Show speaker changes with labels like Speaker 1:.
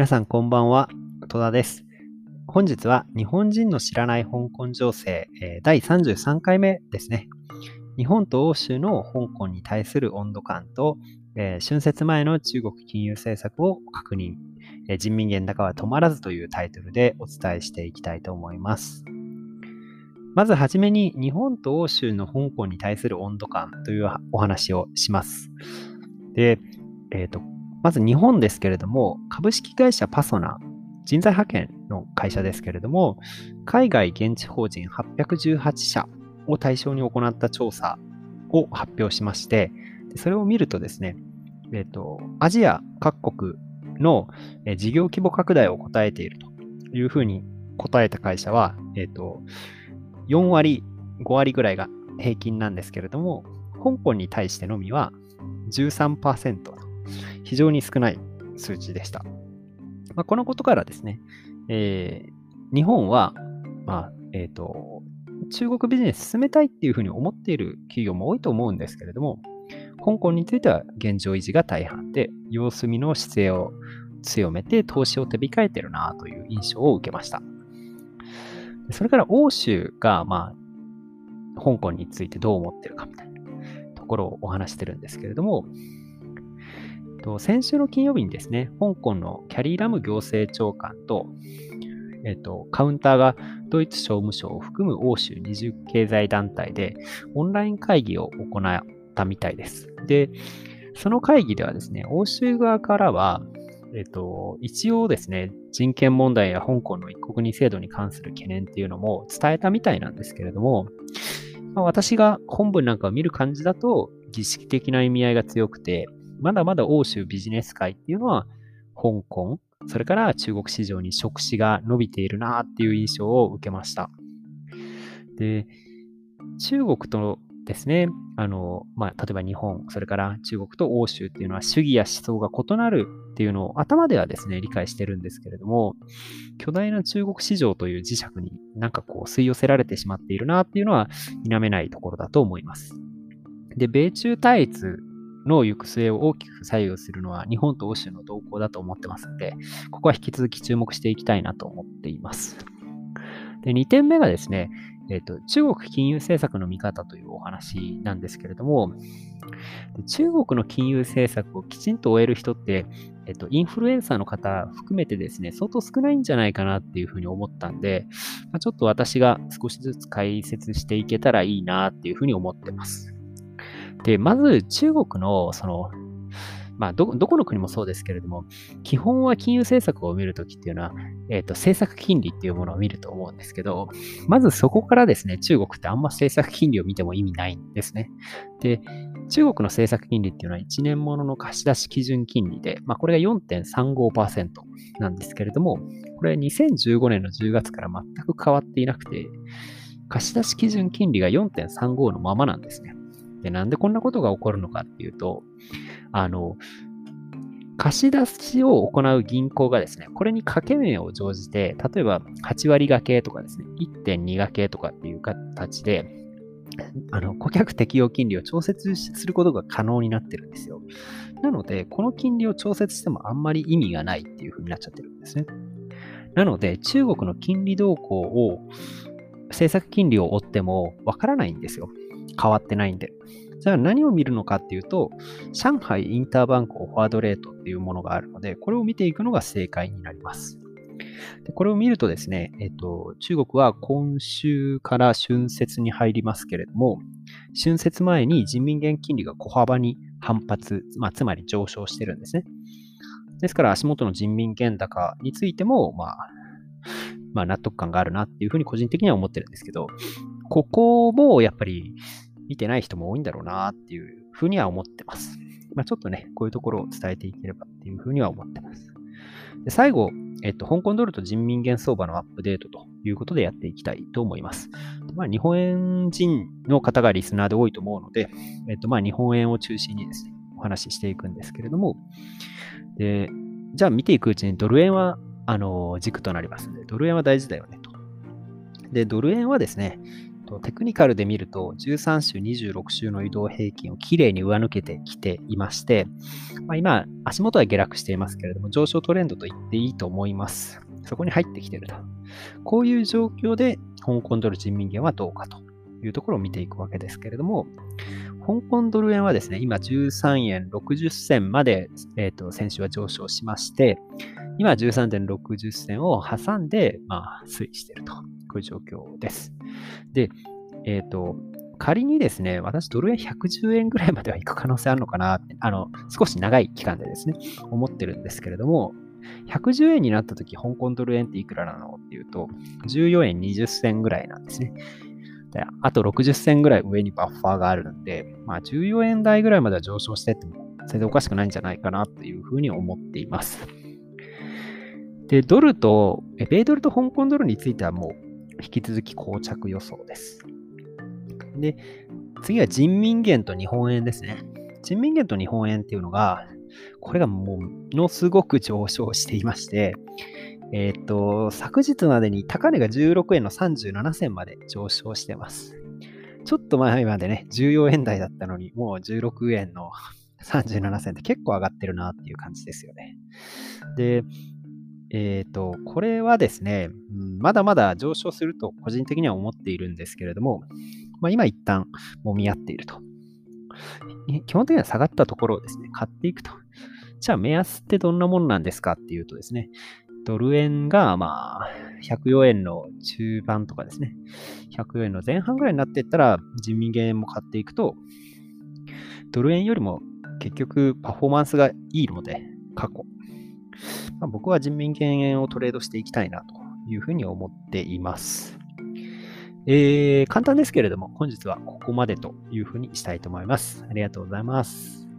Speaker 1: 皆さんこんばんは、戸田です。本日は日本人の知らない香港情勢、え第33回目ですね。日本と欧州の香港に対する温度感と、え春節前の中国金融政策を確認、え人民元高は止まらずというタイトルでお伝えしていきたいと思います。まずはじめに日本と欧州の香港に対する温度感というお話をします。で、えっ、ー、と、まず日本ですけれども、株式会社パソナ、人材派遣の会社ですけれども、海外現地法人818社を対象に行った調査を発表しまして、それを見るとですね、えっ、ー、と、アジア各国の事業規模拡大を答えているというふうに答えた会社は、えっ、ー、と、4割、5割ぐらいが平均なんですけれども、香港に対してのみは13%と非常に少ない数値でした。まあ、このことからですね、えー、日本は、まあえーと、中国ビジネス進めたいっていうふうに思っている企業も多いと思うんですけれども、香港については現状維持が大半で、様子見の姿勢を強めて投資を手控えてるなという印象を受けました。それから欧州が、まあ、香港についてどう思ってるかみたいなところをお話してるんですけれども、と先週の金曜日にですね、香港のキャリーラム行政長官と、えっと、カウンターがドイツ商務省を含む欧州二重経済団体でオンライン会議を行ったみたいです。で、その会議ではですね、欧州側からは、えっと、一応ですね、人権問題や香港の一国二制度に関する懸念っていうのも伝えたみたいなんですけれども、ま、私が本文なんかを見る感じだと、儀式的な意味合いが強くて、まだまだ欧州ビジネス界っていうのは、香港、それから中国市場に触手が伸びているなっていう印象を受けました。で、中国とですね、あの、まあ、例えば日本、それから中国と欧州っていうのは主義や思想が異なるっていうのを頭ではですね、理解してるんですけれども、巨大な中国市場という磁石になんかこう吸い寄せられてしまっているなっていうのは否めないところだと思います。で、米中対立の行く末を大きく左右するのは日本と欧州の動向だと思ってますので、ここは引き続き注目していきたいなと思っています。で2点目がですね、えーと、中国金融政策の見方というお話なんですけれども、中国の金融政策をきちんと終える人って、えっ、ー、と、インフルエンサーの方含めてですね、相当少ないんじゃないかなっていうふうに思ったんで、まあ、ちょっと私が少しずつ解説していけたらいいなっていうふうに思ってます。で、まず中国の、その、まあど、どこの国もそうですけれども、基本は金融政策を見るときっていうのは、えっ、ー、と、政策金利っていうものを見ると思うんですけど、まずそこからですね、中国ってあんま政策金利を見ても意味ないんですね。で、中国の政策金利っていうのは1年ものの貸し出し基準金利で、まあ、これが4.35%なんですけれども、これ2015年の10月から全く変わっていなくて、貸し出し基準金利が4.35のままなんですね。で、なんでこんなことが起こるのかっていうと、あの、貸し出しを行う銀行がですね、これに掛け値を乗じて、例えば8割掛けとかですね、1.2掛けとかっていう形で、あの顧客適用金利を調節することが可能になってるんですよ。なので、この金利を調節してもあんまり意味がないっていう風になっちゃってるんですね。なので、中国の金利動向を、政策金利を追ってもわからないんですよ。変わってないんで。じゃあ何を見るのかっていうと、上海インターバンクオファードレートっていうものがあるので、これを見ていくのが正解になります。でこれを見るとですね、えっと、中国は今週から春節に入りますけれども、春節前に人民元金利が小幅に反発、まあ、つまり上昇してるんですね。ですから足元の人民元高についても、まあ、まあ、納得感があるなっていうふうに個人的には思ってるんですけど、ここもやっぱり見てない人も多いんだろうなっていうふうには思ってます。まあ、ちょっとね、こういうところを伝えていければっていうふうには思ってます。で最後、えっと、香港ドルと人民元相場のアップデートということでやっていきたいと思います。まあ、日本円人の方がリスナーで多いと思うので、えっと、まあ、日本円を中心にですね、お話ししていくんですけれども、でじゃあ見ていくうちにドル円はあの軸となりますので、ドル円は大事だよねと。で、ドル円はですね、テクニカルで見ると、13週、26週の移動平均をきれいに上抜けてきていまして、まあ、今、足元は下落していますけれども、上昇トレンドと言っていいと思います。そこに入ってきていると。こういう状況で、香港ドル人民元はどうかというところを見ていくわけですけれども、香港ドル円はですね、今13円60銭まで、えーと、先週は上昇しまして、今13.60銭を挟んで、まあ、推移していると。こういう状況です。で、えっ、ー、と、仮にですね、私ドル円110円ぐらいまでは行く可能性あるのかなって、あの、少し長い期間でですね、思ってるんですけれども、110円になった時、香港ドル円っていくらなのっていうと、14円20銭ぐらいなんですね。であと60銭ぐらい上にバッファーがあるんで、まあ14円台ぐらいまでは上昇してっても全然おかしくないんじゃないかなというふうに思っています。で、ドルと、米ドルと香港ドルについてはもう引き続き膠着予想です。で、次は人民元と日本円ですね。人民元と日本円っていうのが、これがものすごく上昇していまして、えっ、と、昨日までに高値が16円の37銭まで上昇してます。ちょっと前までね、14円台だったのに、もう16円の37銭って結構上がってるなっていう感じですよね。で、えっ、と、これはですね、まだまだ上昇すると個人的には思っているんですけれども、まあ、今一旦もみ合っていると。基本的には下がったところをですね、買っていくと。じゃあ目安ってどんなもんなんですかっていうとですね、ドル円がまあ104円の中盤とかですね、104円の前半ぐらいになっていったら人民元も買っていくと、ドル円よりも結局パフォーマンスがいいので、過去。まあ、僕は人民元円をトレードしていきたいなというふうに思っています。えー、簡単ですけれども、本日はここまでというふうにしたいと思います。ありがとうございます。